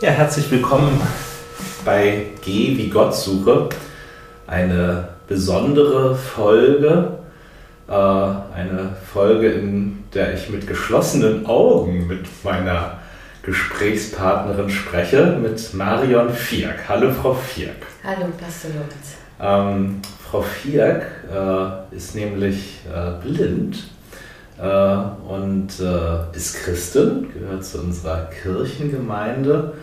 Ja, herzlich willkommen bei Geh wie Gott suche. Eine besondere Folge, äh, eine Folge, in der ich mit geschlossenen Augen mit meiner Gesprächspartnerin spreche, mit Marion Fierk. Hallo, Frau Fierk. Hallo, Pastor Lorenz. Ähm, Frau Fierk äh, ist nämlich äh, blind äh, und äh, ist Christin, gehört zu unserer Kirchengemeinde.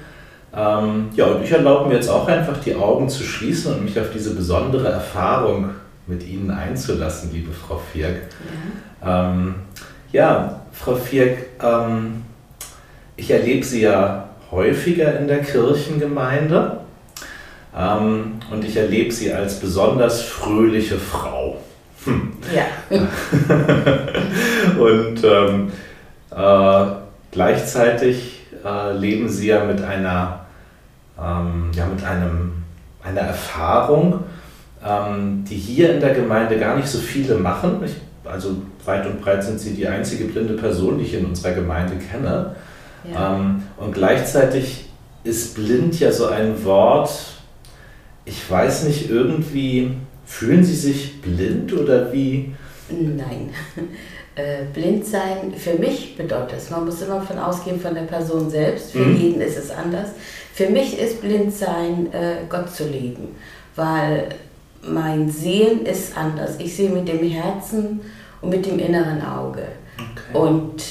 Ähm, ja, und ich erlaube mir jetzt auch einfach die Augen zu schließen und mich auf diese besondere Erfahrung mit Ihnen einzulassen, liebe Frau Fierk. Ja, ähm, ja Frau Fierk, ähm, ich erlebe Sie ja häufiger in der Kirchengemeinde ähm, und ich erlebe Sie als besonders fröhliche Frau. Hm. Ja. und ähm, äh, gleichzeitig äh, leben sie ja mit einer, ähm, ja, mit einem, einer Erfahrung, ähm, die hier in der Gemeinde gar nicht so viele machen. Ich, also weit und breit sind sie die einzige blinde Person, die ich in unserer Gemeinde kenne. Ja. Ähm, und gleichzeitig ist blind ja so ein Wort, ich weiß nicht, irgendwie Fühlen Sie sich blind oder wie? Nein. Äh, blind sein für mich bedeutet es, man muss immer von ausgehen von der Person selbst, für mhm. jeden ist es anders. Für mich ist blind sein, äh, Gott zu lieben, weil mein Sehen ist anders. Ich sehe mit dem Herzen und mit dem inneren Auge. Okay. Und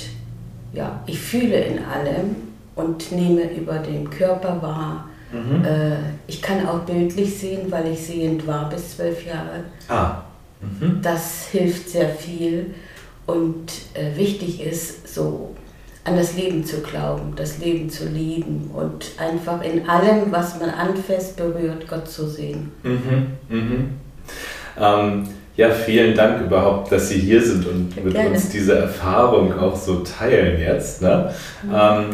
ja, ich fühle in allem und nehme über den Körper wahr, Mhm. Äh, ich kann auch bildlich sehen, weil ich sehend war bis zwölf Jahre. Ah. Mhm. Das hilft sehr viel. Und äh, wichtig ist, so an das Leben zu glauben, das Leben zu lieben und einfach in allem, was man anfasst, berührt, Gott zu sehen. Mhm. Mhm. Ähm, ja, vielen Dank überhaupt, dass Sie hier sind und mit Gerne. uns diese Erfahrung auch so teilen jetzt. Ne? Mhm. Ähm,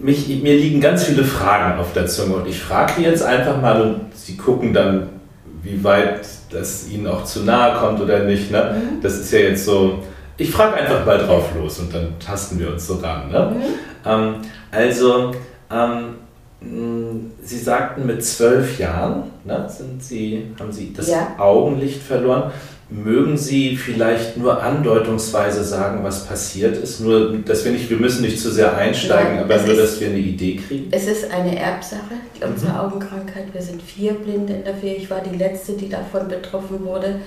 mich, mir liegen ganz viele Fragen auf der Zunge und ich frage die jetzt einfach mal und Sie gucken dann, wie weit das Ihnen auch zu nahe kommt oder nicht. Ne? Mhm. Das ist ja jetzt so, ich frage einfach mal drauf los und dann tasten wir uns so ran. Ne? Mhm. Ähm, also, ähm, Sie sagten, mit zwölf Jahren ne, sind Sie, haben Sie das ja. Augenlicht verloren. Mögen Sie vielleicht nur andeutungsweise sagen, was passiert ist? Nur, dass wir nicht, wir müssen nicht zu sehr einsteigen, Nein, aber nur, ist, dass wir eine Idee kriegen. Es ist eine Erbsache, unsere mhm. Augenkrankheit. Wir sind vier Blinde in der Familie. Ich war die Letzte, die davon betroffen wurde.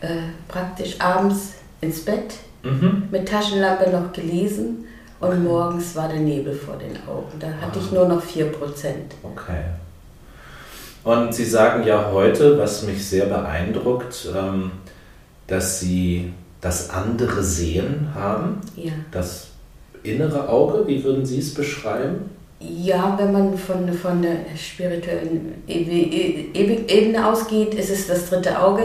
Äh, praktisch abends ins Bett, mhm. mit Taschenlampe noch gelesen und okay. morgens war der Nebel vor den Augen. Da hatte ah. ich nur noch 4%. Okay. Und Sie sagen ja heute, was mich sehr beeindruckt, ähm, dass sie das andere Sehen haben, ja. das innere Auge, wie würden Sie es beschreiben? Ja, wenn man von, von der spirituellen Ebene ausgeht, ist es das dritte Auge,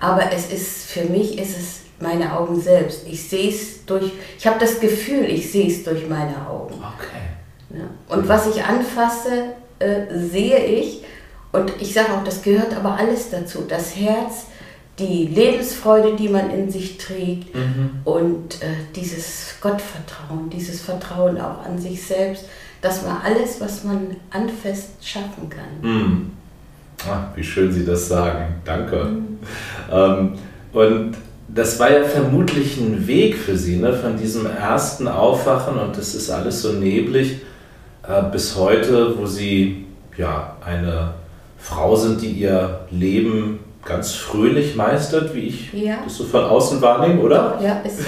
aber es ist für mich ist es meine Augen selbst. Ich sehe es durch, ich habe das Gefühl, ich sehe es durch meine Augen. Okay. Ja. Und was ich anfasse, äh, sehe ich. Und ich sage auch, das gehört aber alles dazu. Das Herz, die Lebensfreude, die man in sich trägt mhm. und äh, dieses Gottvertrauen, dieses Vertrauen auch an sich selbst, dass man alles, was man anfasst, schaffen kann. Mhm. Ach, wie schön Sie das sagen. Danke. Mhm. Ähm, und das war ja vermutlich ein Weg für Sie, ne? von diesem ersten Aufwachen und das ist alles so neblig äh, bis heute, wo Sie ja eine Frau sind, die ihr Leben ganz fröhlich meistert, wie ich ja. das so von außen wahrnehme, oder? Ja, ist so.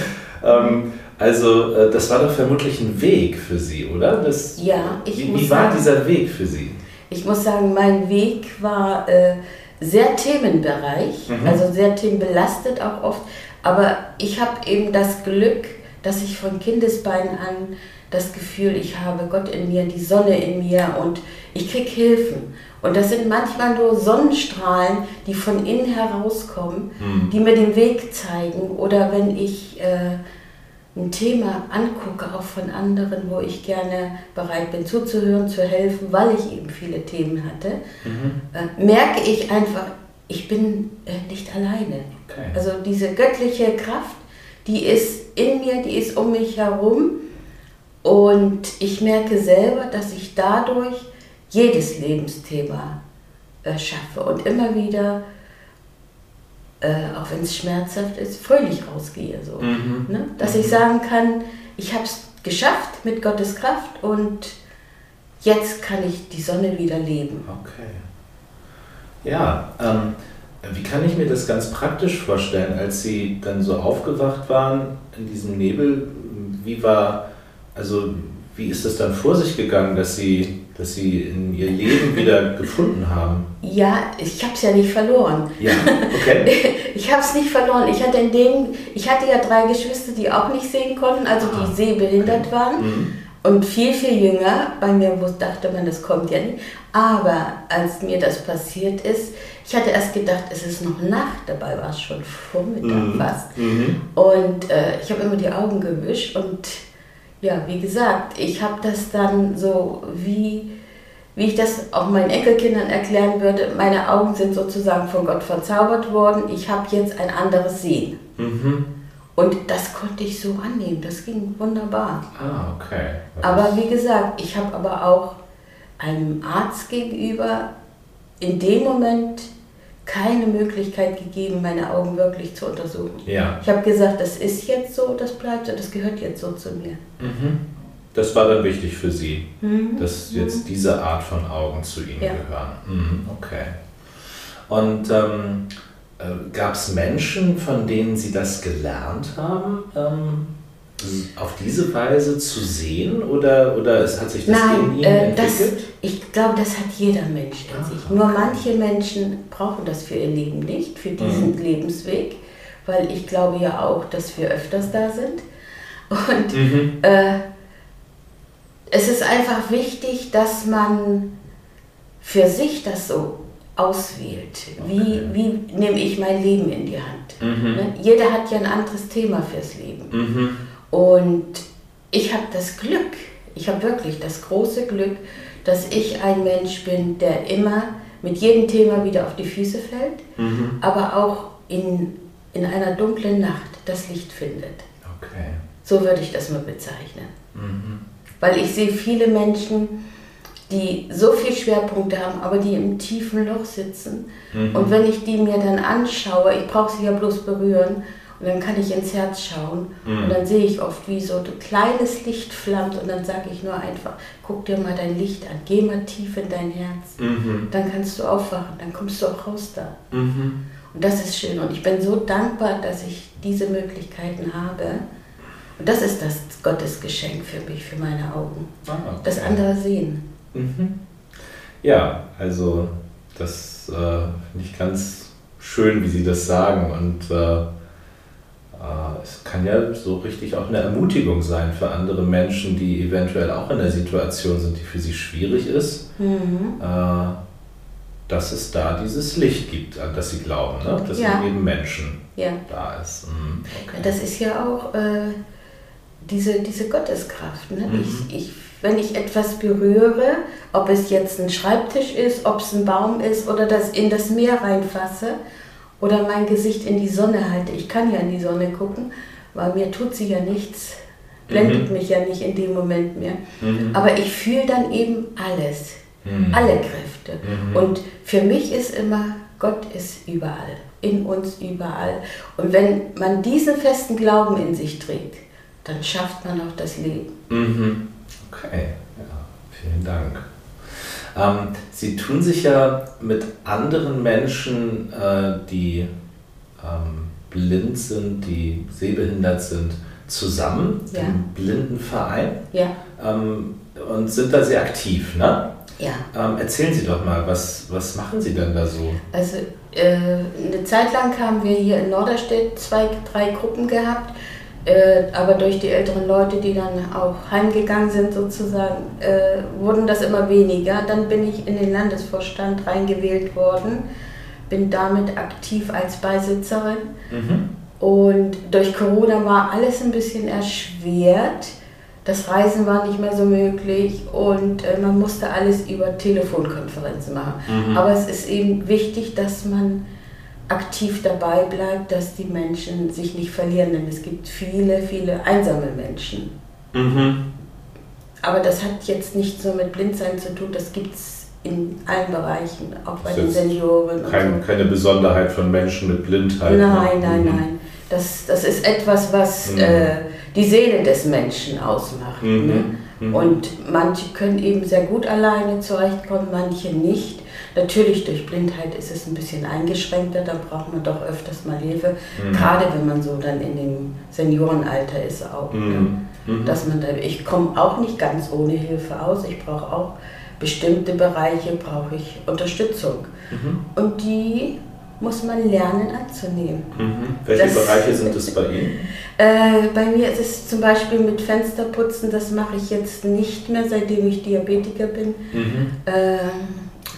ähm, also äh, das war doch vermutlich ein Weg für Sie, oder? Das, ja, ich wie, muss wie war sagen, dieser Weg für Sie? Ich muss sagen, mein Weg war äh, sehr Themenbereich, mhm. also sehr themenbelastet auch oft. Aber ich habe eben das Glück, dass ich von Kindesbeinen an das Gefühl, ich habe Gott in mir, die Sonne in mir und ich kriege Hilfen. Und das sind manchmal nur Sonnenstrahlen, die von innen herauskommen, mhm. die mir den Weg zeigen. Oder wenn ich äh, ein Thema angucke, auch von anderen, wo ich gerne bereit bin zuzuhören, zu helfen, weil ich eben viele Themen hatte, mhm. äh, merke ich einfach, ich bin äh, nicht alleine. Okay. Also diese göttliche Kraft, die ist in mir, die ist um mich herum Und ich merke selber, dass ich dadurch jedes Lebensthema äh, schaffe und immer wieder, äh, auch wenn es schmerzhaft ist, fröhlich rausgehe. So. Mhm. Ne? Dass mhm. ich sagen kann, ich habe es geschafft mit Gottes Kraft und jetzt kann ich die Sonne wieder leben. Okay. Ja, ähm, wie kann ich mir das ganz praktisch vorstellen, als Sie dann so aufgewacht waren in diesem Nebel? Wie war, also wie ist es dann vor sich gegangen, dass Sie, dass Sie in Ihr Leben wieder gefunden haben? Ja, ich habe es ja nicht verloren. Ja, okay. ich habe es nicht verloren. Ich hatte in dem, ich hatte ja drei Geschwister, die auch nicht sehen konnten, also die ah, sehbehindert okay. waren. Mhm. Und viel, viel jünger. Bei mir dachte man, das kommt ja nicht. Aber als mir das passiert ist, ich hatte erst gedacht, es ist noch Nacht, dabei war es schon Vormittag mhm. fast. Mhm. Und äh, ich habe immer die Augen gewischt und ja, wie gesagt, ich habe das dann so, wie, wie ich das auch meinen Enkelkindern erklären würde, meine Augen sind sozusagen von Gott verzaubert worden, ich habe jetzt ein anderes Sehen. Mhm. Und das konnte ich so annehmen, das ging wunderbar. Ah, okay. Aber wie gesagt, ich habe aber auch einem Arzt gegenüber in dem Moment keine Möglichkeit gegeben, meine Augen wirklich zu untersuchen. Ja. Ich habe gesagt, das ist jetzt so, das bleibt so, das gehört jetzt so zu mir. Mhm. Das war dann wichtig für Sie, mhm. dass jetzt mhm. diese Art von Augen zu Ihnen ja. gehören. Mhm. Okay. Und ähm, äh, Gab es Menschen, von denen Sie das gelernt haben, ähm, auf diese Weise zu sehen oder, oder es hat sich das Nein, in Ihnen äh, entwickelt? Das, ich glaube, das hat jeder Mensch in ah, sich. Okay. Nur manche Menschen brauchen das für ihr Leben nicht, für diesen mhm. Lebensweg, weil ich glaube ja auch, dass wir öfters da sind. Und mhm. äh, es ist einfach wichtig, dass man für sich das so auswählt. Wie, okay. wie nehme ich mein Leben in die Hand? Mhm. Ne? Jeder hat ja ein anderes Thema fürs Leben. Und ich habe das Glück, ich habe wirklich das große Glück, dass ich ein Mensch bin, der immer mit jedem Thema wieder auf die Füße fällt, mhm. aber auch in, in einer dunklen Nacht das Licht findet. Okay. So würde ich das mal bezeichnen. Mhm. Weil ich sehe viele Menschen, die so viele Schwerpunkte haben, aber die im tiefen Loch sitzen. Mhm. Und wenn ich die mir dann anschaue, ich brauche sie ja bloß berühren, und dann kann ich ins Herz schauen mhm. und dann sehe ich oft, wie so ein kleines Licht flammt und dann sage ich nur einfach, guck dir mal dein Licht an, geh mal tief in dein Herz, mhm. dann kannst du aufwachen, dann kommst du auch raus da. Mhm. Und das ist schön und ich bin so dankbar, dass ich diese Möglichkeiten habe. Und das ist das Gottesgeschenk für mich, für meine Augen. Ah, okay. Das andere sehen. Mhm. Ja, also das äh, finde ich ganz schön, wie Sie das sagen. Und äh, äh, es kann ja so richtig auch eine Ermutigung sein für andere Menschen, die eventuell auch in der Situation sind, die für sie schwierig ist. Mhm. Äh, dass es da dieses Licht gibt, an das sie glauben, ne? dass ja. in jedem Menschen ja. da ist. Mhm. Okay. Das ist ja auch äh, diese, diese Gotteskraft. Ne? Mhm. Ich, ich wenn ich etwas berühre, ob es jetzt ein Schreibtisch ist, ob es ein Baum ist oder das in das Meer reinfasse oder mein Gesicht in die Sonne halte. Ich kann ja in die Sonne gucken, weil mir tut sie ja nichts, blendet mhm. mich ja nicht in dem Moment mehr. Mhm. Aber ich fühle dann eben alles, mhm. alle Kräfte. Mhm. Und für mich ist immer, Gott ist überall, in uns überall. Und wenn man diesen festen Glauben in sich trägt, dann schafft man auch das Leben. Mhm. Okay, ja, vielen Dank. Ähm, Sie tun sich ja mit anderen Menschen, äh, die ähm, blind sind, die sehbehindert sind, zusammen ja. im Blindenverein ja. ähm, und sind da sehr aktiv, ne? Ja. Ähm, erzählen Sie doch mal, was, was machen Sie denn da so? Also äh, eine Zeit lang haben wir hier in Norderstedt zwei, drei Gruppen gehabt äh, aber durch die älteren Leute, die dann auch heimgegangen sind sozusagen, äh, wurden das immer weniger. Dann bin ich in den Landesvorstand reingewählt worden, bin damit aktiv als Beisitzerin. Mhm. Und durch Corona war alles ein bisschen erschwert. Das Reisen war nicht mehr so möglich und äh, man musste alles über Telefonkonferenzen machen. Mhm. Aber es ist eben wichtig, dass man aktiv dabei bleibt, dass die Menschen sich nicht verlieren, denn es gibt viele, viele einsame Menschen. Mhm. aber das hat jetzt nicht so mit Blindsein zu tun, das gibt es in allen Bereichen, auch bei den Senioren. Kein, so. Keine Besonderheit von Menschen mit Blindheit. Ne? Nein, nein, mhm. nein. Das, das ist etwas, was mhm. äh, die Seele des Menschen ausmacht. Mhm. Ne? Mhm. Und manche können eben sehr gut alleine zurechtkommen, manche nicht. Natürlich durch Blindheit ist es ein bisschen eingeschränkter, da braucht man doch öfters mal Hilfe, mhm. gerade wenn man so dann in dem Seniorenalter ist auch. Mhm. Ne? Dass man da, ich komme auch nicht ganz ohne Hilfe aus, ich brauche auch bestimmte Bereiche, brauche ich Unterstützung. Mhm. Und die muss man lernen anzunehmen. Mhm. Welche das, Bereiche sind es bei Ihnen? Äh, bei mir ist es zum Beispiel mit Fensterputzen, das mache ich jetzt nicht mehr, seitdem ich Diabetiker bin, mhm. äh,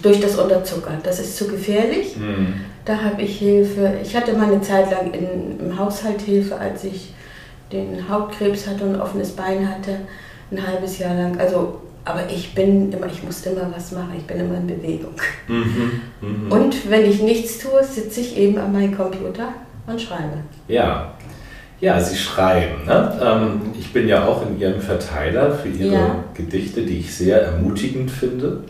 durch das Unterzuckern. Das ist zu gefährlich. Mhm. Da habe ich Hilfe. Ich hatte mal eine Zeit lang in, im Haushalt Hilfe, als ich den Hautkrebs hatte und ein offenes Bein hatte, ein halbes Jahr lang. Also aber ich bin immer, ich muss immer was machen, ich bin immer in Bewegung. Mhm, mh. Und wenn ich nichts tue, sitze ich eben an meinem Computer und schreibe. Ja, ja, Sie schreiben. Ne? Ähm, ich bin ja auch in Ihrem Verteiler für Ihre ja. Gedichte, die ich sehr ermutigend finde.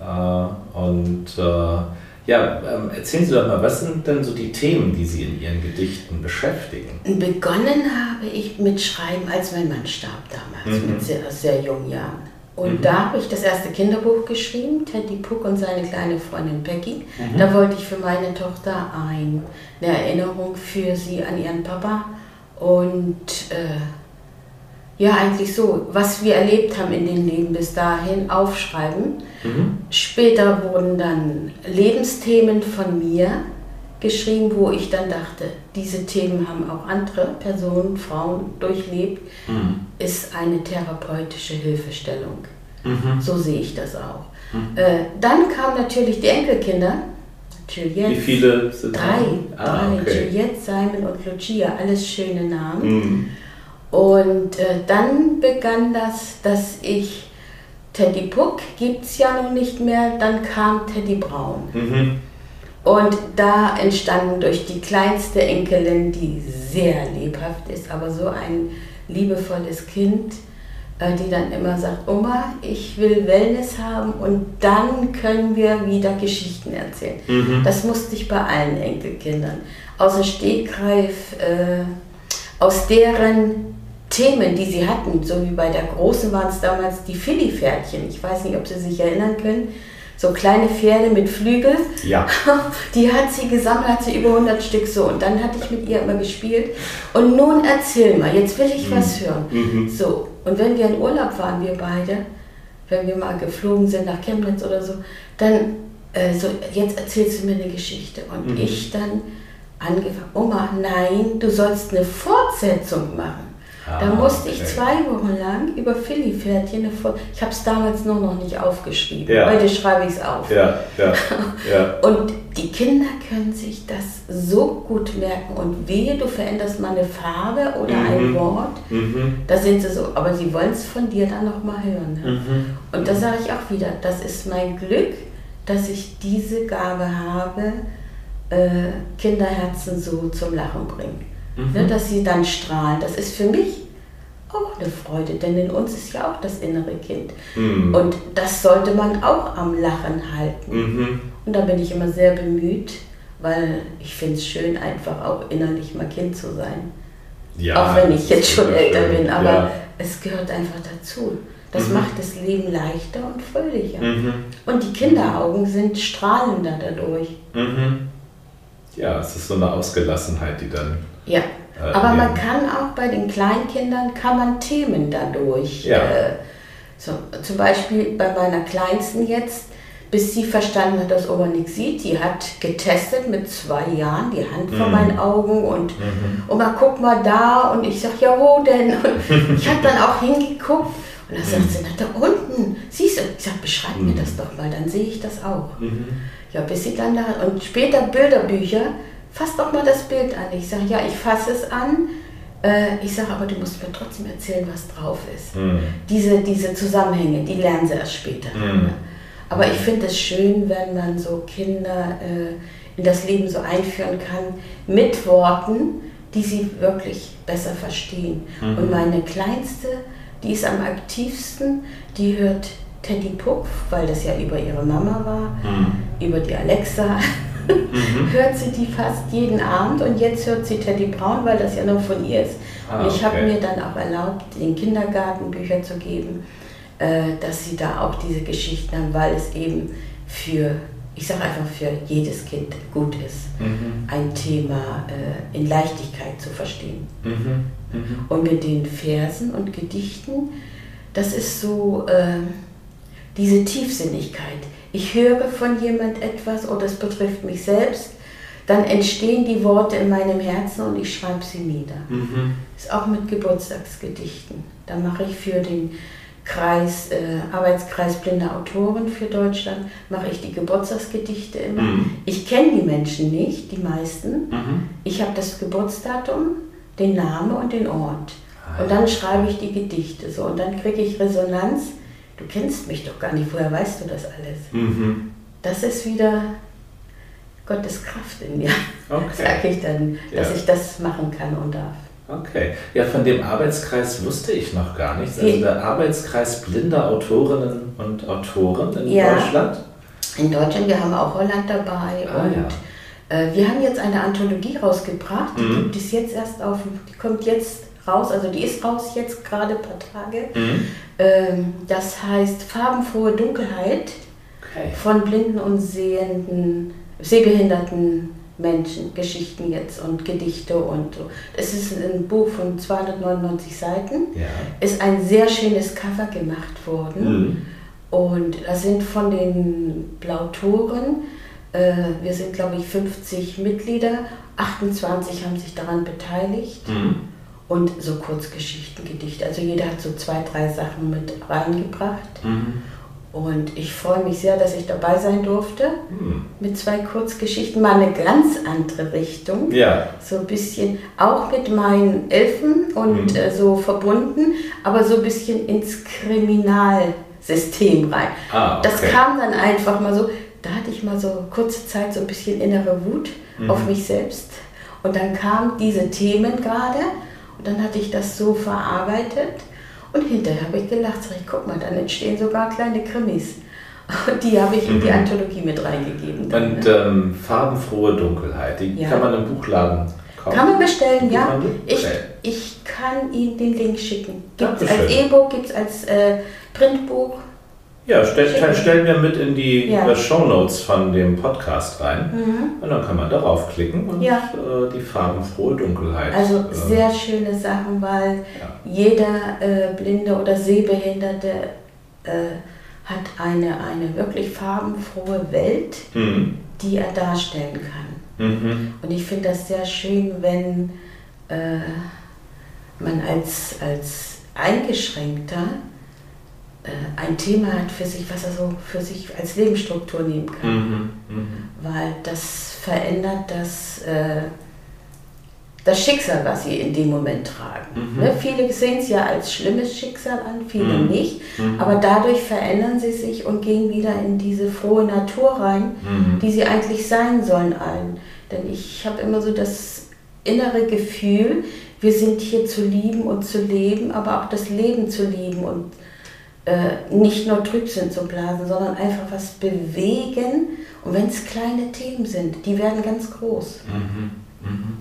Äh, und äh, ja, ähm, erzählen Sie doch mal, was sind denn so die Themen, die Sie in Ihren Gedichten beschäftigen? Begonnen habe ich mit Schreiben, als mein Mann starb damals, mhm. mit sehr, sehr jungen Jahren. Und mhm. da habe ich das erste Kinderbuch geschrieben, Teddy Puck und seine kleine Freundin Becky. Mhm. Da wollte ich für meine Tochter ein, eine Erinnerung für sie an ihren Papa und äh, ja, eigentlich so, was wir erlebt haben in dem Leben bis dahin, aufschreiben. Mhm. Später wurden dann Lebensthemen von mir geschrieben, wo ich dann dachte, diese Themen haben auch andere Personen, Frauen durchlebt, mhm. ist eine therapeutische Hilfestellung. Mhm. So sehe ich das auch. Mhm. Äh, dann kamen natürlich die Enkelkinder. Juliette, Wie viele sind Drei. Ah, drei. Okay. Juliette, Simon und Lucia, alles schöne Namen. Und äh, dann begann das, dass ich Teddy Puck gibt es ja noch nicht mehr, dann kam Teddy Braun. Mhm. Und da entstanden durch die kleinste Enkelin, die sehr lebhaft ist, aber so ein liebevolles Kind, äh, die dann immer sagt, Oma, ich will Wellness haben und dann können wir wieder Geschichten erzählen. Mhm. Das musste ich bei allen Enkelkindern. Außer Stegreif, äh, aus deren Themen, die sie hatten, so wie bei der Großen waren es damals die Philly-Pferdchen. Ich weiß nicht, ob Sie sich erinnern können so kleine Pferde mit Flügel. Ja. Die hat sie gesammelt, hat sie über 100 Stück so. Und dann hatte ich mit ihr immer gespielt. Und nun erzähl mal, jetzt will ich mhm. was hören. Mhm. So. Und wenn wir in Urlaub waren, wir beide, wenn wir mal geflogen sind nach Chemnitz oder so, dann äh, so, jetzt erzählst du mir eine Geschichte. Und mhm. ich dann angefangen, Oma, nein, du sollst eine Fortsetzung machen. Ah, da musste okay. ich zwei Wochen lang über Philly-Pferdchen, ich habe es damals nur noch nicht aufgeschrieben, ja. heute schreibe ich es auf. Ja, ja, ja. Und die Kinder können sich das so gut merken und wehe, du veränderst mal eine Farbe oder mhm. ein Wort, mhm. da sind sie so, aber sie wollen es von dir dann nochmal hören. Ne? Mhm. Und da sage ich auch wieder, das ist mein Glück, dass ich diese Gabe habe, äh, Kinderherzen so zum Lachen bringen mhm. ne, dass sie dann strahlen. Das ist für mich auch eine Freude, denn in uns ist ja auch das innere Kind. Mhm. Und das sollte man auch am Lachen halten. Mhm. Und da bin ich immer sehr bemüht, weil ich finde es schön, einfach auch innerlich mal Kind zu sein. Ja, auch wenn ich jetzt schon älter schön. bin, aber ja. es gehört einfach dazu. Das mhm. macht das Leben leichter und fröhlicher. Mhm. Und die Kinderaugen sind strahlender dadurch. Mhm. Ja, es ist so eine Ausgelassenheit, die dann ja, äh, aber man kann auch bei den Kleinkindern, kann man Themen dadurch, ja. äh, so, zum Beispiel bei meiner Kleinsten jetzt, bis sie verstanden hat, dass Oma nichts sieht, die hat getestet mit zwei Jahren die Hand vor mhm. meinen Augen und mhm. Oma, guck mal da und ich sag, ja wo denn? Und ich habe dann auch hingeguckt und dann sagt mhm. sie, na da unten, siehst du, ich sag, beschreib mir mhm. das doch mal, dann sehe ich das auch. Ja, bis sie dann da, und später Bilderbücher, fass doch mal das Bild an. Ich sage, ja, ich fasse es an. Äh, ich sage, aber du musst mir trotzdem erzählen, was drauf ist. Mhm. Diese, diese Zusammenhänge, die lernen sie erst später. Mhm. Aber ich finde es schön, wenn man so Kinder äh, in das Leben so einführen kann mit Worten, die sie wirklich besser verstehen. Mhm. Und meine Kleinste, die ist am aktivsten, die hört Teddy Puff, weil das ja über ihre Mama war, mhm. über die Alexa. Mhm. hört sie die fast jeden Abend und jetzt hört sie Teddy Brown, weil das ja nur von ihr ist. Ah, und ich okay. habe mir dann auch erlaubt, den Kindergarten Bücher zu geben, äh, dass sie da auch diese Geschichten haben, weil es eben für ich sage einfach, für jedes Kind gut ist, mhm. ein Thema äh, in Leichtigkeit zu verstehen. Mhm. Mhm. Und mit den Versen und Gedichten, das ist so äh, diese Tiefsinnigkeit. Ich höre von jemand etwas oder es betrifft mich selbst, dann entstehen die Worte in meinem Herzen und ich schreibe sie nieder. Mhm. Ist auch mit Geburtstagsgedichten. Da mache ich für den Kreis, äh, Arbeitskreis Blinde Autoren für Deutschland, mache ich die Geburtstagsgedichte immer. Mhm. Ich kenne die Menschen nicht, die meisten. Mhm. Ich habe das Geburtsdatum, den Namen und den Ort. Ah, und dann schreibe ich die Gedichte so und dann kriege ich Resonanz. Du kennst mich doch gar nicht, woher weißt du das alles? Mhm. Das ist wieder Gottes Kraft in mir, okay. sage ich dann, dass ja. ich das machen kann und darf. Okay. Ja, von dem Arbeitskreis wusste ich noch gar nichts. Also der Arbeitskreis blinder Autorinnen und Autoren in ja, Deutschland. In Deutschland, wir haben auch Holland dabei ah, und ja. äh, wir haben jetzt eine Anthologie rausgebracht, die mhm. gibt es jetzt erst auf, die kommt jetzt raus, also die ist raus jetzt gerade ein paar Tage. Mhm. Ähm, das heißt Farbenfrohe Dunkelheit okay. von blinden und sehenden, sehbehinderten Menschen, Geschichten jetzt und Gedichte und so. Es ist ein Buch von 299 Seiten. Ja. Ist ein sehr schönes Cover gemacht worden. Mhm. Und da sind von den Blautoren, äh, wir sind glaube ich 50 Mitglieder, 28 haben sich daran beteiligt. Mhm. Und so Kurzgeschichten, Gedichte. Also jeder hat so zwei, drei Sachen mit reingebracht. Mhm. Und ich freue mich sehr, dass ich dabei sein durfte. Hm. Mit zwei Kurzgeschichten, mal eine ganz andere Richtung. Ja. So ein bisschen auch mit meinen Elfen und hm. äh, so verbunden, aber so ein bisschen ins Kriminalsystem rein. Ah, okay. Das kam dann einfach mal so, da hatte ich mal so kurze Zeit so ein bisschen innere Wut mhm. auf mich selbst. Und dann kamen diese Themen gerade dann hatte ich das so verarbeitet und hinterher habe ich gelacht, sag ich, guck mal, dann entstehen sogar kleine Krimis. Und die habe ich in die mhm. Anthologie mit reingegeben. Dann, Und ne? ähm, farbenfrohe Dunkelheit, die ja. kann man im Buchladen kaufen. Kann man bestellen, ja. Ich, ich kann Ihnen den Link schicken. Gibt es als E-Book, gibt es als äh, Printbuch. Ja, stell, kann, stellen wir mit in die ja. Show Notes von dem Podcast rein. Mhm. Und dann kann man darauf klicken und ja. äh, die farbenfrohe Dunkelheit. Also äh, sehr schöne Sachen, weil ja. jeder äh, Blinde oder Sehbehinderte äh, hat eine, eine wirklich farbenfrohe Welt, mhm. die er darstellen kann. Mhm. Und ich finde das sehr schön, wenn äh, man als, als Eingeschränkter äh, ein Thema hat für sich, was er so für sich als Lebensstruktur nehmen kann. Mhm, mh. Weil das verändert das, äh, das Schicksal, was sie in dem Moment tragen. Mhm. Ne? Viele sehen es ja als schlimmes Schicksal an, viele mhm. nicht. Mhm. Aber dadurch verändern sie sich und gehen wieder in diese frohe Natur rein, mhm. die sie eigentlich sein sollen allen. Denn ich habe immer so das innere Gefühl, wir sind hier zu lieben und zu leben, aber auch das Leben zu lieben und äh, nicht nur Trübsinn zu blasen, sondern einfach was bewegen. Und wenn es kleine Themen sind, die werden ganz groß. Mhm. Mhm.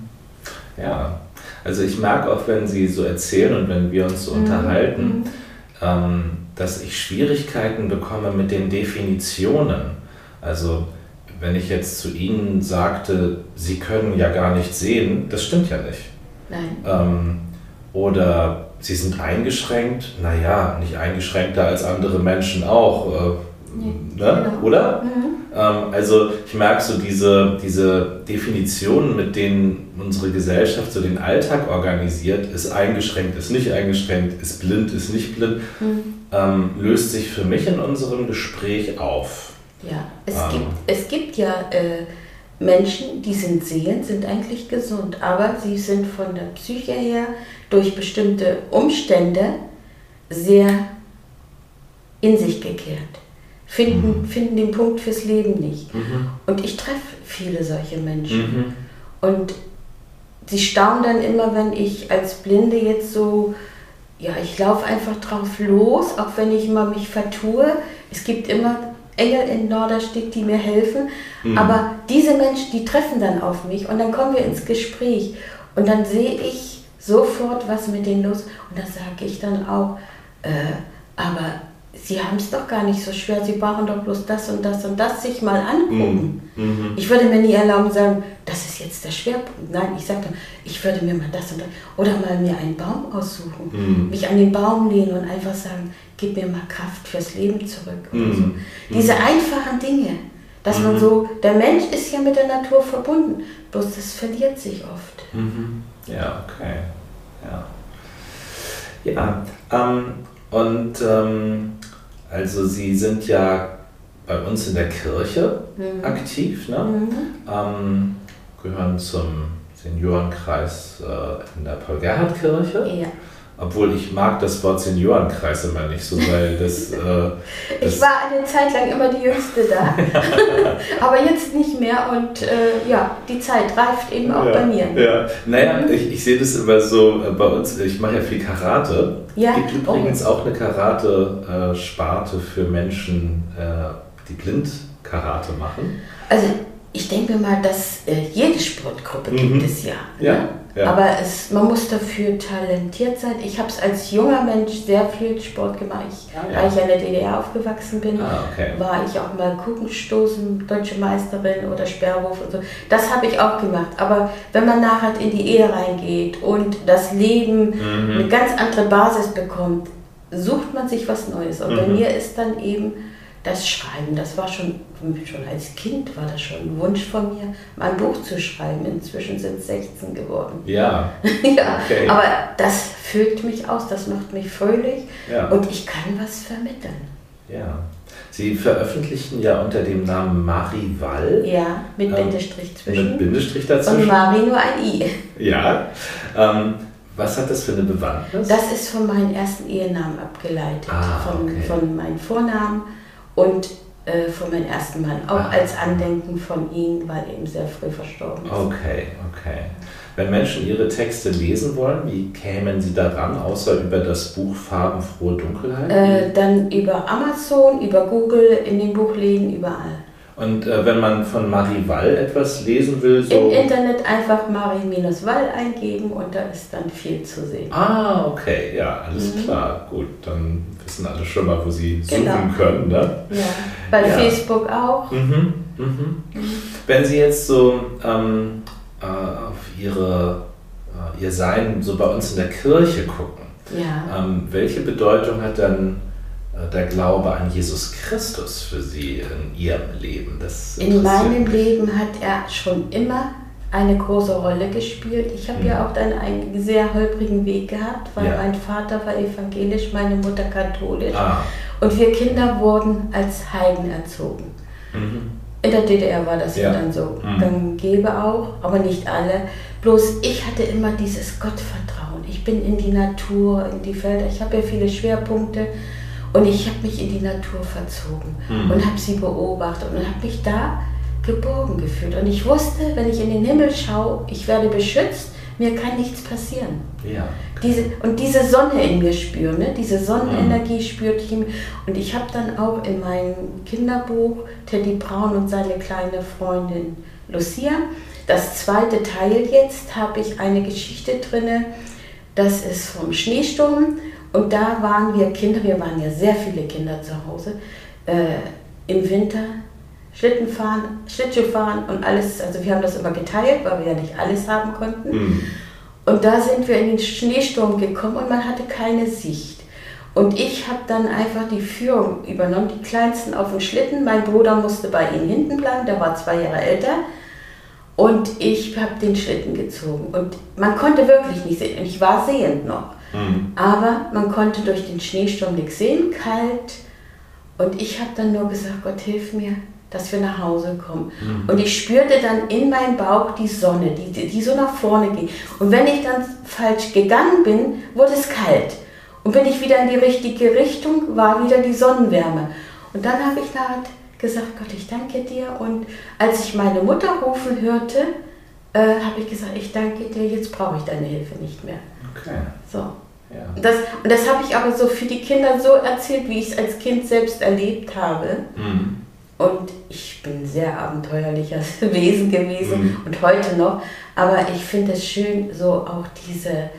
Ja, also ich merke auch, wenn Sie so erzählen und wenn wir uns so mhm. unterhalten, ähm, dass ich Schwierigkeiten bekomme mit den Definitionen. Also wenn ich jetzt zu Ihnen sagte, Sie können ja gar nicht sehen, das stimmt ja nicht. Nein. Ähm, oder sie sind eingeschränkt, naja, nicht eingeschränkter als andere Menschen auch, äh, nee, ne? genau. oder? Mhm. Ähm, also ich merke so diese, diese Definitionen, mit denen unsere Gesellschaft so den Alltag organisiert, ist eingeschränkt, ist nicht eingeschränkt, ist blind, ist nicht blind, mhm. ähm, löst sich für mich in unserem Gespräch auf. Ja, es, ähm, gibt, es gibt ja... Äh, Menschen, die sind sehend, sind eigentlich gesund, aber sie sind von der Psyche her durch bestimmte Umstände sehr in sich gekehrt, finden, mhm. finden den Punkt fürs Leben nicht. Mhm. Und ich treffe viele solche Menschen. Mhm. Und sie staunen dann immer, wenn ich als Blinde jetzt so ja, ich laufe einfach drauf los, auch wenn ich immer mich vertue. Es gibt immer Engel in Norderstedt, die mir helfen. Mhm. Aber diese Menschen, die treffen dann auf mich und dann kommen wir ins Gespräch. Und dann sehe ich sofort, was mit denen los Und dann sage ich dann auch, äh, aber Sie haben es doch gar nicht so schwer, Sie brauchen doch bloß das und das und das sich mal angucken. Mhm. mhm. Ich würde mir nie erlauben sagen, das ist jetzt der Schwerpunkt. Nein, ich sage dann, ich würde mir mal das und das oder mal mir einen Baum aussuchen, mhm. mich an den Baum lehnen und einfach sagen, gib mir mal Kraft fürs Leben zurück. Mhm. So. Diese einfachen Dinge, dass man mhm. so, der Mensch ist ja mit der Natur verbunden, bloß das verliert sich oft. Mhm. Ja, okay. Ja. Ja, ähm, und ähm, also Sie sind ja bei uns in der Kirche mhm. aktiv, ne? Mhm. Ähm, gehören zum Seniorenkreis äh, in der Paul-Gerhardt-Kirche. Ja. Obwohl ich mag das Wort Seniorenkreis immer nicht so, weil das. Äh, das ich war eine Zeit lang immer die Jüngste da. Aber jetzt nicht mehr und äh, ja, die Zeit reift eben auch ja, bei mir. Ja, naja, mhm. ich, ich sehe das immer so äh, bei uns, ich mache ja viel Karate. Ja. Es gibt übrigens oh. auch eine Karate-Sparte für Menschen, äh, die blind Karate machen. Also ich denke mal, dass äh, jede Sportgruppe mhm. gibt es ja. ja. Ne? Ja. Aber es, man muss dafür talentiert sein. Ich habe es als junger Mensch sehr viel Sport gemacht. Ich, ah, ja. Da ich in der DDR aufgewachsen bin, ah, okay. war ich auch mal Kuchenstoßen, deutsche Meisterin oder Sperrwurf und so. Das habe ich auch gemacht. Aber wenn man nachher in die Ehe reingeht und das Leben mhm. eine ganz andere Basis bekommt, sucht man sich was Neues. Und mhm. bei mir ist dann eben das Schreiben, das war schon, schon als Kind war das schon ein Wunsch von mir, mal ein Buch zu schreiben. Inzwischen sind es 16 geworden. Ja. ja okay. Aber das füllt mich aus, das macht mich fröhlich ja. und ich kann was vermitteln. Ja. Sie veröffentlichen ja unter dem Namen Marie Wall. Ja, mit ähm, Bindestrich zwischen. Mit Bindestrich dazwischen. Und Marie nur ein I. Ja. Ähm, was hat das für eine Bewandtnis? Das ist von meinem ersten Ehenamen abgeleitet. Ah, von, okay. von meinem Vornamen und äh, von meinem ersten Mann, auch ah. als Andenken von ihm, weil er eben sehr früh verstorben ist. Okay, okay. Wenn Menschen ihre Texte lesen wollen, wie kämen sie daran, außer über das Buch Farbenfrohe Dunkelheit? Äh, dann über Amazon, über Google, in den Buchläden, überall. Und äh, wenn man von Marie Wall etwas lesen will, so. Im Internet einfach Marie-Wall eingeben und da ist dann viel zu sehen. Ah, okay, ja, alles mhm. klar. Gut, dann wissen alle schon mal, wo sie genau. suchen können. Ne? Ja, bei ja. Facebook auch. Mhm, mhm. Mhm. Wenn Sie jetzt so ähm, äh, auf Ihre, äh, Ihr Sein so bei uns in der Kirche gucken, ja. ähm, welche Bedeutung hat dann der Glaube an Jesus Christus für Sie in Ihrem Leben? Das in meinem Leben hat er schon immer eine große Rolle gespielt. Ich habe mhm. ja auch dann einen sehr holprigen Weg gehabt, weil ja. mein Vater war evangelisch, meine Mutter katholisch. Ah. Und wir Kinder wurden als Heiden erzogen. Mhm. In der DDR war das ja, dann so. Mhm. Gang gäbe auch, aber nicht alle. Bloß ich hatte immer dieses Gottvertrauen. Ich bin in die Natur, in die Felder. Ich habe ja viele Schwerpunkte. Und ich habe mich in die Natur verzogen mhm. und habe sie beobachtet und habe mich da geborgen gefühlt. Und ich wusste, wenn ich in den Himmel schaue, ich werde beschützt, mir kann nichts passieren. Ja. Diese, und diese Sonne in mir spüren, ne? diese Sonnenenergie mhm. spürte ich. Und ich habe dann auch in meinem Kinderbuch Teddy Braun und seine kleine Freundin Lucia, das zweite Teil jetzt, habe ich eine Geschichte drin, das ist vom Schneesturm und da waren wir Kinder, wir waren ja sehr viele Kinder zu Hause, äh, im Winter Schlitten fahren, Schlittschuh fahren und alles. Also wir haben das immer geteilt, weil wir ja nicht alles haben konnten. Mhm. Und da sind wir in den Schneesturm gekommen und man hatte keine Sicht. Und ich habe dann einfach die Führung übernommen, die Kleinsten auf dem Schlitten. Mein Bruder musste bei ihnen hinten bleiben, der war zwei Jahre älter. Und ich habe den Schlitten gezogen. Und man konnte wirklich nicht sehen. Und ich war sehend noch. Mhm. Aber man konnte durch den Schneesturm nichts sehen, kalt. Und ich habe dann nur gesagt, Gott hilf mir, dass wir nach Hause kommen. Mhm. Und ich spürte dann in meinem Bauch die Sonne, die, die, die, so nach vorne ging. Und wenn ich dann falsch gegangen bin, wurde es kalt. Und bin ich wieder in die richtige Richtung, war wieder die Sonnenwärme. Und dann habe ich da gesagt, Gott, ich danke dir. Und als ich meine Mutter rufen hörte, äh, habe ich gesagt, ich danke dir, jetzt brauche ich deine Hilfe nicht mehr. Okay. So. Ja. Das, und das habe ich aber so für die Kinder so erzählt, wie ich es als Kind selbst erlebt habe. Mhm. Und ich bin ein sehr abenteuerliches Wesen gewesen mhm. und heute noch. Aber ich finde es schön, so auch diese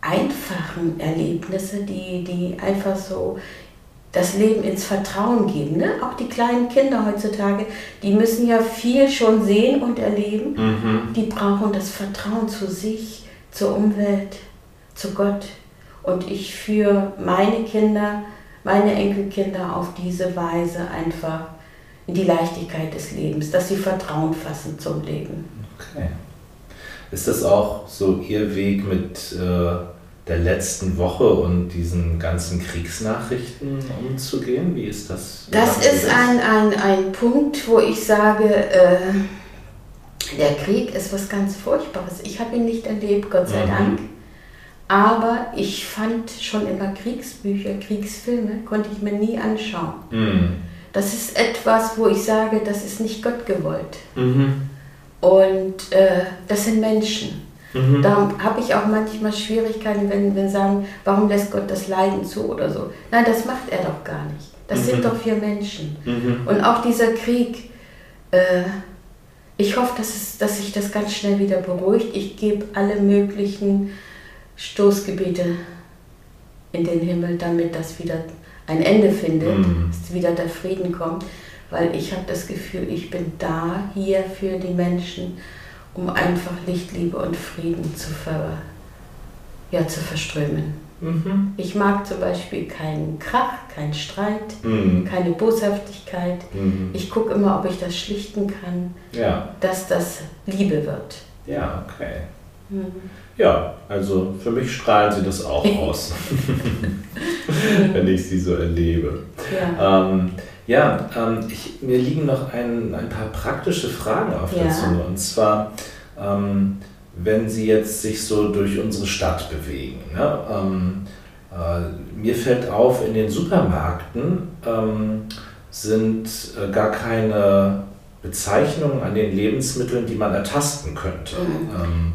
einfachen Erlebnisse, die, die einfach so das Leben ins Vertrauen geben. Ne? Auch die kleinen Kinder heutzutage, die müssen ja viel schon sehen und erleben. Mhm. Die brauchen das Vertrauen zu sich, zur Umwelt, zu Gott. Und ich führe meine Kinder, meine Enkelkinder auf diese Weise einfach in die Leichtigkeit des Lebens, dass sie Vertrauen fassen zum Leben. Okay. Ist das auch so Ihr Weg mit äh, der letzten Woche und diesen ganzen Kriegsnachrichten umzugehen? Wie ist das? Das ist ein, ein, ein Punkt, wo ich sage, äh, der Krieg ist was ganz Furchtbares. Ich habe ihn nicht erlebt, Gott sei mhm. Dank. Aber ich fand schon immer Kriegsbücher, Kriegsfilme, konnte ich mir nie anschauen. Mhm. Das ist etwas, wo ich sage, das ist nicht Gott gewollt. Mhm. Und äh, das sind Menschen. Mhm. Da habe ich auch manchmal Schwierigkeiten, wenn wir sagen, warum lässt Gott das Leiden zu oder so. Nein, das macht er doch gar nicht. Das mhm. sind doch vier Menschen. Mhm. Und auch dieser Krieg, äh, ich hoffe, dass, es, dass sich das ganz schnell wieder beruhigt. Ich gebe alle möglichen Stoßgebete in den Himmel, damit das wieder ein Ende findet, mhm. dass wieder der Frieden kommt. Weil ich habe das Gefühl, ich bin da hier für die Menschen um einfach Licht, Liebe und Frieden zu, ver, ja, zu verströmen. Mhm. Ich mag zum Beispiel keinen Krach, keinen Streit, mhm. keine Boshaftigkeit. Mhm. Ich gucke immer, ob ich das schlichten kann, ja. dass das Liebe wird. Ja, okay. Mhm. Ja, also für mich strahlen sie das auch aus, wenn ich sie so erlebe. Ja. Ähm, ja, ähm, ich, mir liegen noch ein, ein paar praktische Fragen auf der ja. Zunge. Und zwar, ähm, wenn Sie jetzt sich so durch unsere Stadt bewegen. Ne? Ähm, äh, mir fällt auf, in den Supermärkten ähm, sind äh, gar keine Bezeichnungen an den Lebensmitteln, die man ertasten könnte. Mhm.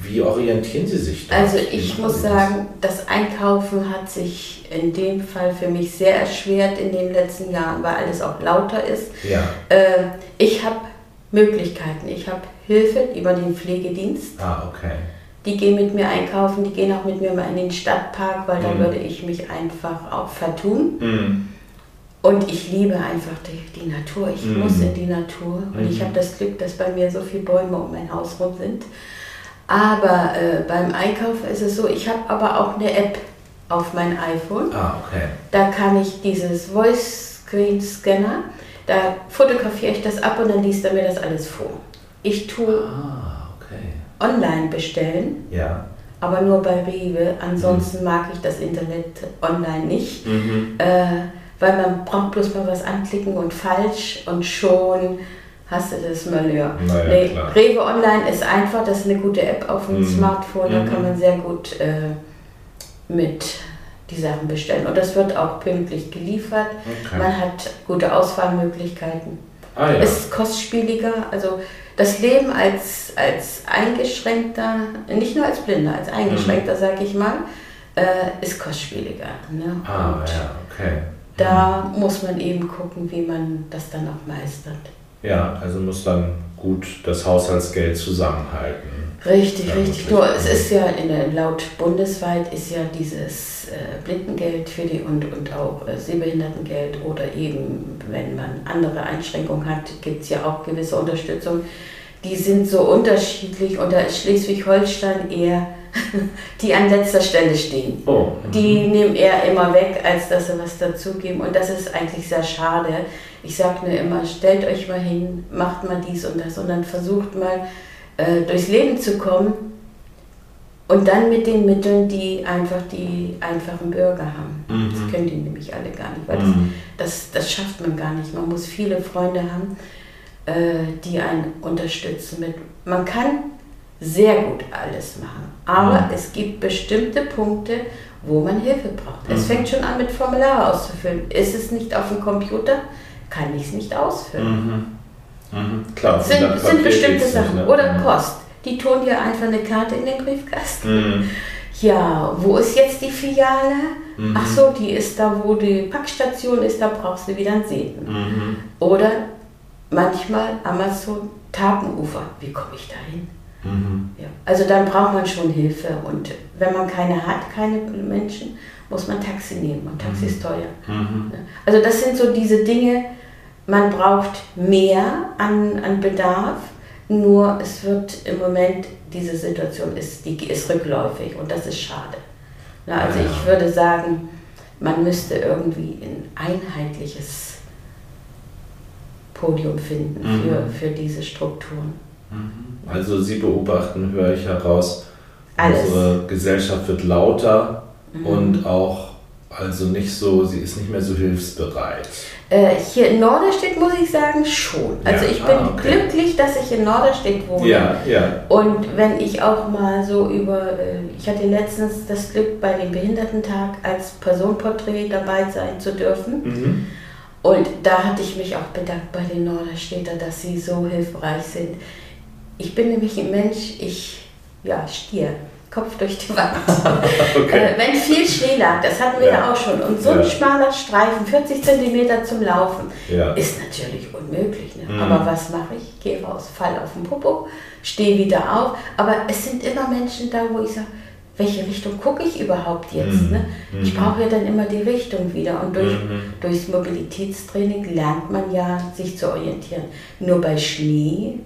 Wie orientieren Sie sich da? Also ich muss sagen, das Einkaufen hat sich in dem Fall für mich sehr erschwert in den letzten Jahren, weil alles auch lauter ist. Ja. Äh, ich habe Möglichkeiten. Ich habe Hilfe über den Pflegedienst. Ah, okay. Die gehen mit mir einkaufen, die gehen auch mit mir mal in den Stadtpark, weil mhm. da würde ich mich einfach auch vertun. Mhm. Und ich liebe einfach die, die Natur. Ich mhm. muss in die Natur. Und ich mhm. habe das Glück, dass bei mir so viele Bäume um mein Haus rum sind. Aber äh, beim Einkaufen ist es so, ich habe aber auch eine App auf mein iPhone. Ah, okay. Da kann ich dieses Voice Screen Scanner, da fotografiere ich das ab und dann liest er mir das alles vor. Ich tue ah, okay. online bestellen. Ja. Aber nur bei Rewe. Ansonsten mhm. mag ich das Internet online nicht. Mhm. Äh, weil man braucht bloß mal was anklicken und falsch und schon hast du das Malheur. Naja, nee, Rewe Online ist einfach, das ist eine gute App auf dem mhm. Smartphone, da kann mhm. man sehr gut äh, mit die Sachen bestellen. Und das wird auch pünktlich geliefert. Okay. Man hat gute Auswahlmöglichkeiten. Ah, ja. Ist kostspieliger, also das Leben als, als Eingeschränkter, nicht nur als Blinder, als Eingeschränkter, mhm. sage ich mal, äh, ist kostspieliger. Ne? Ah, Und ja, okay. Da mhm. muss man eben gucken, wie man das dann auch meistert. Ja, also muss dann gut das Haushaltsgeld zusammenhalten. Richtig, ja, richtig. Nur es ist ja in der, laut bundesweit ist ja dieses äh, Blindengeld für die und, und auch äh, Sehbehindertengeld oder eben, wenn man andere Einschränkungen hat, gibt es ja auch gewisse Unterstützung. Die sind so unterschiedlich und da ist Schleswig-Holstein eher die an letzter Stelle stehen. Oh. Die nehmen eher immer weg, als dass sie was dazugeben. Und das ist eigentlich sehr schade. Ich sage nur immer, stellt euch mal hin, macht mal dies und das und dann versucht mal äh, durchs Leben zu kommen und dann mit den Mitteln, die einfach die einfachen Bürger haben. Mhm. Das können die nämlich alle gar nicht, weil mhm. das, das, das schafft man gar nicht. Man muss viele Freunde haben, äh, die einen unterstützen. Mit. Man kann sehr gut alles machen, aber mhm. es gibt bestimmte Punkte, wo man Hilfe braucht. Es mhm. fängt schon an mit Formulare auszufüllen. Ist es nicht auf dem Computer, kann ich es nicht ausfüllen. Mhm. Mhm. Klar, sind, sind bestimmte Sachen. Ne? Oder mhm. Post. Die tun dir einfach eine Karte in den Briefkasten. Mhm. ja, wo ist jetzt die Filiale? Mhm. Ach so, die ist da, wo die Packstation ist, da brauchst du wieder einen Segen. Mhm. Oder manchmal Amazon Tapenufer, wie komme ich da hin? Mhm. Ja. Also dann braucht man schon Hilfe und wenn man keine hat, keine Menschen, muss man Taxi nehmen und Taxi ist mhm. teuer. Mhm. Also das sind so diese Dinge, man braucht mehr an, an Bedarf, nur es wird im Moment, diese Situation ist, die ist rückläufig und das ist schade. Also ich würde sagen, man müsste irgendwie ein einheitliches Podium finden mhm. für, für diese Strukturen. Mhm. Also Sie beobachten, höre ich heraus, Alles. unsere Gesellschaft wird lauter mhm. und auch also nicht so, sie ist nicht mehr so hilfsbereit. Äh, hier in Norderstedt muss ich sagen, schon. Also ja, ich bin ah, okay. glücklich, dass ich in Norderstedt wohne. Ja, ja. Und wenn ich auch mal so über, äh, ich hatte letztens das Glück, bei dem Behindertentag als Personenporträt dabei sein zu dürfen. Mhm. Und da hatte ich mich auch bedankt bei den Norderstädter, dass sie so hilfreich sind. Ich bin nämlich ein Mensch, ich, ja, Stier. Kopf durch die Wand. okay. äh, wenn viel Schnee lag, das hatten wir ja, ja auch schon, und so ein schmaler Streifen, 40 cm zum Laufen, ja. ist natürlich unmöglich. Ne? Mhm. Aber was mache ich? Gehe raus, fall auf den Popo, stehe wieder auf. Aber es sind immer Menschen da, wo ich sage, welche Richtung gucke ich überhaupt jetzt? Mhm. Ne? Ich mhm. brauche ja dann immer die Richtung wieder. Und durch, mhm. durchs Mobilitätstraining lernt man ja, sich zu orientieren. Nur bei Schnee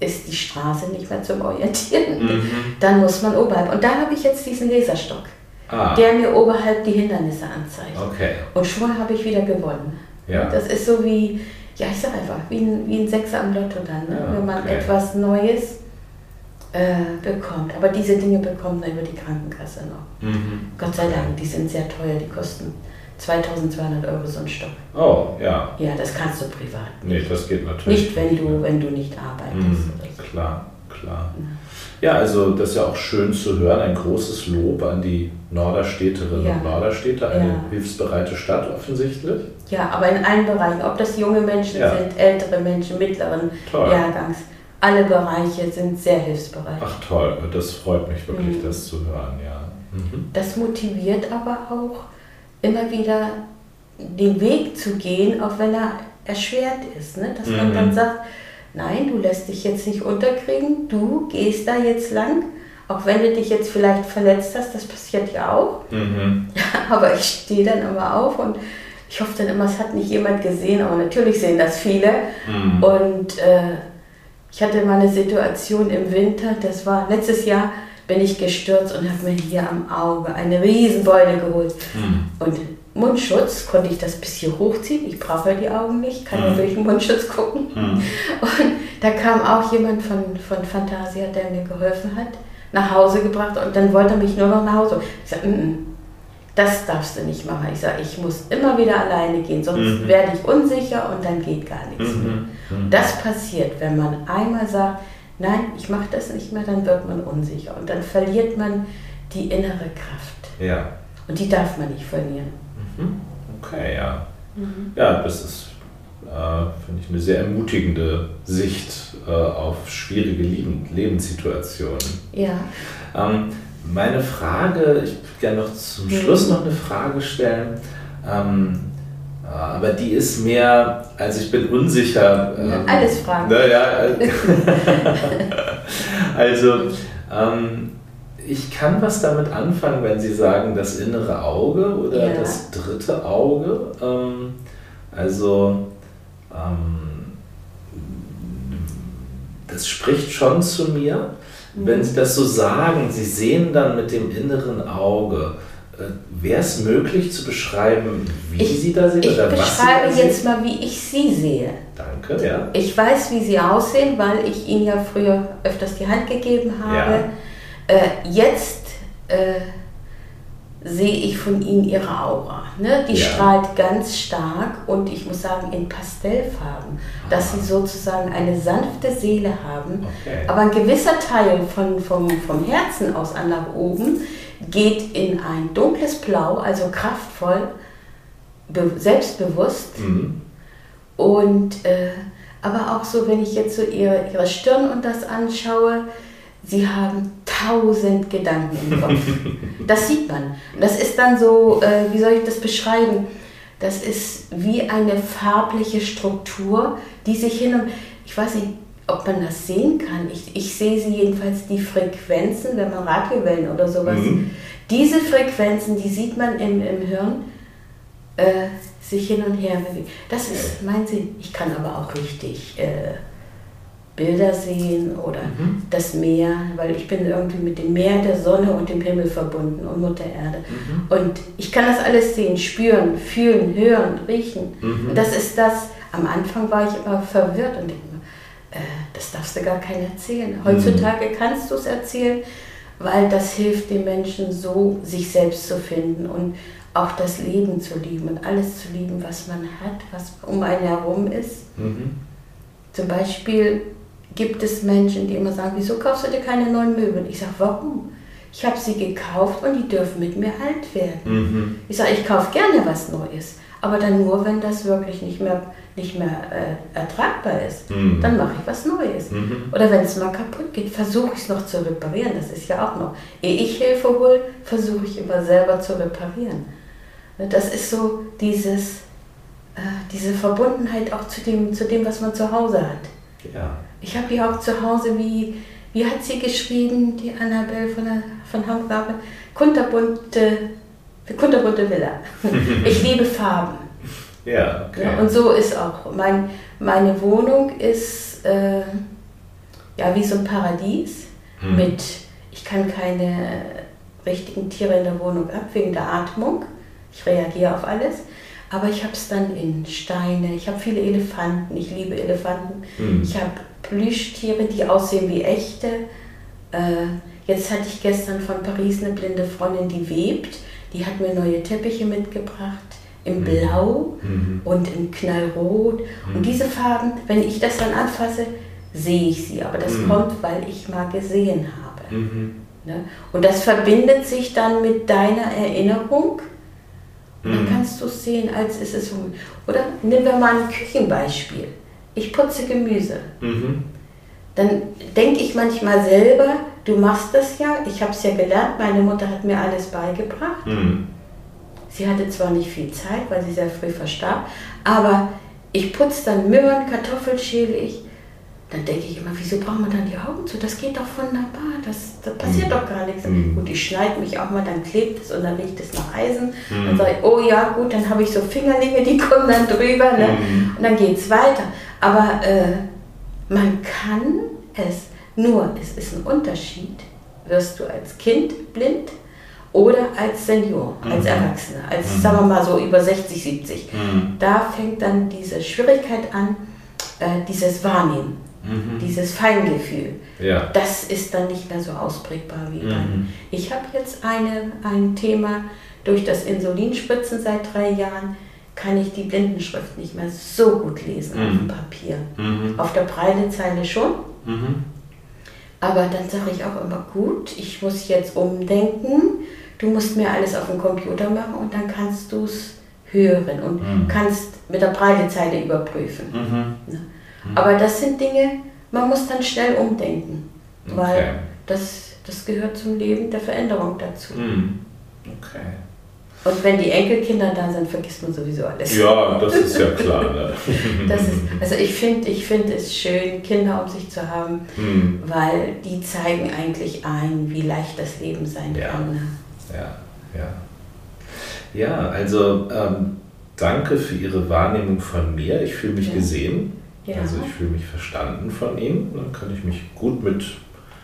ist die Straße nicht mehr zum Orientieren. Mhm. Dann muss man oberhalb. Und da habe ich jetzt diesen Laserstock, ah. der mir oberhalb die Hindernisse anzeigt. Okay. Und schon habe ich wieder gewonnen. Ja. Das ist so wie, ja, ich sage einfach, wie ein, wie ein Sechser am Lotto dann, ne? Ja, wenn man okay. etwas Neues äh, bekommt. Aber diese Dinge bekommt man über die Krankenkasse noch. Mhm. Gott sei Dank, die sind sehr teuer, die kosten 2200 Euro so ein Stock. Oh, ja. Ja, das kannst du privat. Nicht. Nee, das geht natürlich. Nicht, wenn du, wenn du nicht arbeitest. Mhm, so. Klar, klar. Ja. ja. also das ist ja auch schön zu hören. Ein großes Lob an die Norderstädterinnen ja. und Norderstädter. Eine ja. hilfsbereite Stadt offensichtlich. Ja, aber in allen Bereichen. Ob das junge Menschen sind, ältere Menschen, mittleren Toll. Jahrgangs. Alle Bereiche sind sehr hilfsbereit. Ach toll, das freut mich wirklich, mhm. das zu hören, ja. Mhm. Das motiviert aber auch immer wieder den Weg zu gehen, auch wenn er erschwert ist. Ne? Dass mhm. man dann sagt, nein, du lässt dich jetzt nicht unterkriegen, du gehst da jetzt lang, auch wenn du dich jetzt vielleicht verletzt hast, das passiert ja auch. Mhm. aber ich stehe dann immer auf und ich hoffe dann immer, es hat nicht jemand gesehen, aber natürlich sehen das viele. Mhm. Und äh, ich hatte mal eine Situation im Winter, das war letztes Jahr, bin ich gestürzt und habe mir hier am Auge eine Riesenbeule geholt. Mhm. Und Mundschutz konnte ich das bis hier hochziehen. Ich brauche ja die Augen nicht, kann ja mhm. durch den Mundschutz gucken. Mhm. Und da kam auch jemand von, von Fantasia, der mir geholfen hat, nach Hause gebracht und dann wollte er mich nur noch nach Hause. Ich sagte, das darfst du nicht machen. Ich sage, ich muss immer wieder alleine gehen, sonst mhm. werde ich unsicher und dann geht gar nichts mhm. mehr. Mhm. Das passiert, wenn man einmal sagt, nein, ich mache das nicht mehr, dann wird man unsicher und dann verliert man die innere Kraft. Ja. Und die darf man nicht verlieren. Mhm. Okay, ja. Mhm. Ja, das ist, äh, finde ich, eine sehr ermutigende Sicht äh, auf schwierige Leben, Lebenssituationen. Ja. Ähm, meine Frage, ich würde gerne noch zum mhm. Schluss noch eine Frage stellen. Ähm, aber die ist mehr, also ich bin unsicher. Ähm, Alles fragen. Naja, also ähm, ich kann was damit anfangen, wenn Sie sagen, das innere Auge oder ja. das dritte Auge. Ähm, also ähm, das spricht schon zu mir. Mhm. Wenn Sie das so sagen, Sie sehen dann mit dem inneren Auge äh, Wäre es möglich zu beschreiben, wie ich, Sie da sehen? Ich oder beschreibe jetzt mal, wie ich Sie sehe. Danke, ja. Ich weiß, wie Sie aussehen, weil ich Ihnen ja früher öfters die Hand gegeben habe. Ja. Äh, jetzt äh, sehe ich von Ihnen Ihre Aura. Ne? Die ja. strahlt ganz stark und ich muss sagen in Pastellfarben, Aha. dass Sie sozusagen eine sanfte Seele haben. Okay. Aber ein gewisser Teil von, vom, vom Herzen aus an nach oben geht in ein dunkles Blau, also kraftvoll, selbstbewusst. Mhm. Und äh, aber auch so, wenn ich jetzt so ihre, ihre Stirn und das anschaue, sie haben tausend Gedanken im Kopf. Das sieht man. Das ist dann so, äh, wie soll ich das beschreiben? Das ist wie eine farbliche Struktur, die sich hin und, ich weiß nicht, ob man das sehen kann. Ich, ich sehe sie jedenfalls, die Frequenzen, wenn man Radiowellen oder sowas. Mhm. Diese Frequenzen, die sieht man im, im Hirn äh, sich hin und her bewegen. Das ist mein Sinn. Ich kann aber auch richtig äh, Bilder sehen oder mhm. das Meer, weil ich bin irgendwie mit dem Meer, der Sonne und dem Himmel verbunden und Mutter Erde. Mhm. Und ich kann das alles sehen, spüren, fühlen, hören, riechen. Mhm. Und das ist das, am Anfang war ich immer verwirrt und das darfst du gar keinem erzählen. Heutzutage mhm. kannst du es erzählen, weil das hilft den Menschen so, sich selbst zu finden und auch das Leben zu lieben und alles zu lieben, was man hat, was um einen herum ist. Mhm. Zum Beispiel gibt es Menschen, die immer sagen, wieso kaufst du dir keine neuen Möbel? Ich sage, warum? Ich habe sie gekauft und die dürfen mit mir alt werden. Mhm. Ich sage, ich kaufe gerne was Neues, aber dann nur, wenn das wirklich nicht mehr, nicht mehr äh, ertragbar ist. Mhm. Dann mache ich was Neues. Mhm. Oder wenn es mal kaputt geht, versuche ich es noch zu reparieren. Das ist ja auch noch. Ehe ich Hilfe hole, versuche ich immer selber zu reparieren. Das ist so dieses, äh, diese Verbundenheit auch zu dem, zu dem, was man zu Hause hat. Ja. Ich habe hier auch zu Hause, wie, wie hat sie geschrieben, die Annabelle von, der, von Hamburg, kunterbunte, kunterbunte Villa. ich liebe Farben. Ja, okay. Ja, und so ist auch. Mein, meine Wohnung ist äh, ja wie so ein Paradies hm. mit, ich kann keine richtigen Tiere in der Wohnung ab wegen der Atmung. Ich reagiere auf alles. Aber ich habe es dann in Steine, ich habe viele Elefanten, ich liebe Elefanten. Mhm. Ich habe Plüschtiere, die aussehen wie echte. Äh, jetzt hatte ich gestern von Paris eine blinde Freundin, die webt. Die hat mir neue Teppiche mitgebracht im mhm. Blau mhm. und im Knallrot. Mhm. Und diese Farben, wenn ich das dann anfasse, sehe ich sie. Aber das mhm. kommt, weil ich mal gesehen habe. Mhm. Ne? Und das verbindet sich dann mit deiner Erinnerung dann mhm. kannst du es sehen, als ist es. Oder nehmen wir mal ein Küchenbeispiel. Ich putze Gemüse. Dann denke ich manchmal selber, du machst das ja, ich habe es ja gelernt, meine Mutter hat mir alles beigebracht. Mhm. Sie hatte zwar nicht viel Zeit, weil sie sehr früh verstarb, aber ich putze dann Möhren, Kartoffeln schäle ich, dann denke ich immer, wieso braucht man dann die Augen zu? Das geht doch wunderbar, das, da passiert mhm. doch gar nichts. Mhm. Und ich schneide mich auch mal, dann klebt es und dann riecht es nach Eisen. Mhm. Dann sage ich, oh ja, gut, dann habe ich so Fingerlinge, die kommen dann drüber. Ne? Mhm. Und dann geht es weiter. Aber äh, man kann es, nur es ist ein Unterschied, wirst du als Kind blind oder als Senior, als mhm. Erwachsener, als, mhm. sagen wir mal so, über 60, 70. Da fängt dann diese Schwierigkeit an, äh, dieses Wahrnehmen. Mhm. Dieses Feingefühl. Ja. Das ist dann nicht mehr so ausprägbar wie mhm. dann. Ich habe jetzt eine, ein Thema, durch das Insulinspritzen seit drei Jahren kann ich die Blindenschrift nicht mehr so gut lesen mhm. auf dem Papier. Mhm. Auf der Breilezeile schon. Mhm. Aber dann sage ich auch immer, gut, ich muss jetzt umdenken. Du musst mir alles auf dem Computer machen und dann kannst du es hören und mhm. kannst mit der Breilezeile überprüfen. Ne? Aber das sind Dinge, man muss dann schnell umdenken, okay. weil das, das gehört zum Leben der Veränderung dazu. Mhm. Okay. Und wenn die Enkelkinder da sind, vergisst man sowieso alles. Ja, das ist ja klar. Ne? das ist, also ich finde ich find es schön, Kinder um sich zu haben, mhm. weil die zeigen eigentlich ein, wie leicht das Leben sein ja. kann. Ne? Ja, ja. Ja, also ähm, danke für Ihre Wahrnehmung von mir. Ich fühle mich ja. gesehen. Ja. Also ich fühle mich verstanden von ihm, dann kann ich mich gut mit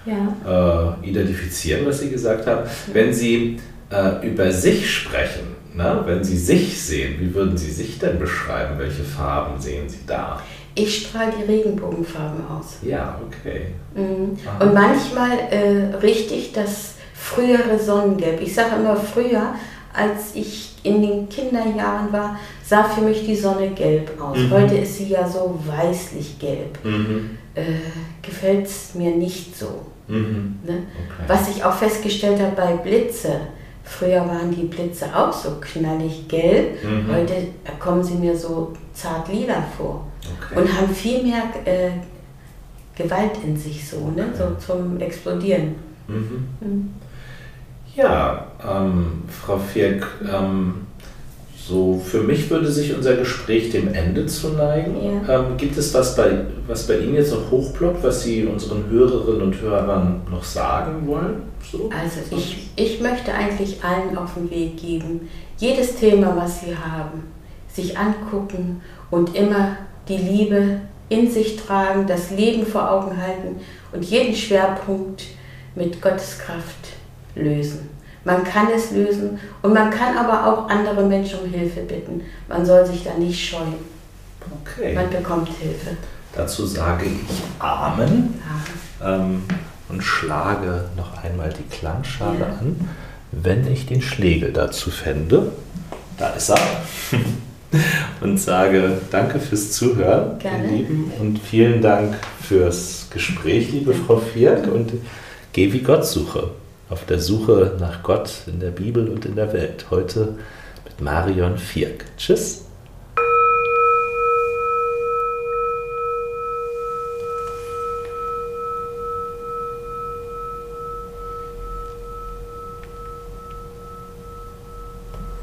ja. äh, identifizieren, was Sie gesagt haben. Wenn Sie äh, über sich sprechen, ne? wenn Sie sich sehen, wie würden Sie sich denn beschreiben? Welche Farben sehen Sie da? Ich strahle die Regenbogenfarben aus. Ja, okay. Mhm. Und manchmal äh, richtig das frühere Sonnengelb. Ich sage immer früher, als ich in den Kinderjahren war, sah für mich die Sonne gelb aus. Mhm. Heute ist sie ja so weißlich gelb. Mhm. Äh, Gefällt es mir nicht so. Mhm. Ne? Okay. Was ich auch festgestellt habe bei Blitze, früher waren die Blitze auch so knallig gelb, mhm. heute kommen sie mir so zart lila vor okay. und haben viel mehr äh, Gewalt in sich so, ne? so zum Explodieren. Mhm. Mhm. Ja, ähm, Frau Firk, ähm, so für mich würde sich unser Gespräch dem Ende zu neigen. Ja. Ähm, gibt es was bei, was bei Ihnen jetzt noch hochploppt, was Sie unseren Hörerinnen und Hörern noch sagen wollen? So? Also ich, ich möchte eigentlich allen auf den Weg geben, jedes Thema, was Sie haben, sich angucken und immer die Liebe in sich tragen, das Leben vor Augen halten und jeden Schwerpunkt mit Gottes Kraft lösen. Man kann es lösen und man kann aber auch andere Menschen um Hilfe bitten. Man soll sich da nicht scheuen. Okay. Man bekommt Hilfe. Dazu sage ich Amen ja. ähm, und schlage noch einmal die Klangschale ja. an, wenn ich den Schlegel dazu fände. Da ist er. und sage Danke fürs Zuhören, Gerne. ihr Lieben, und vielen Dank fürs Gespräch, liebe Frau Vierk, und geh wie Gott suche auf der Suche nach Gott in der Bibel und in der Welt. Heute mit Marion Vierk. Tschüss.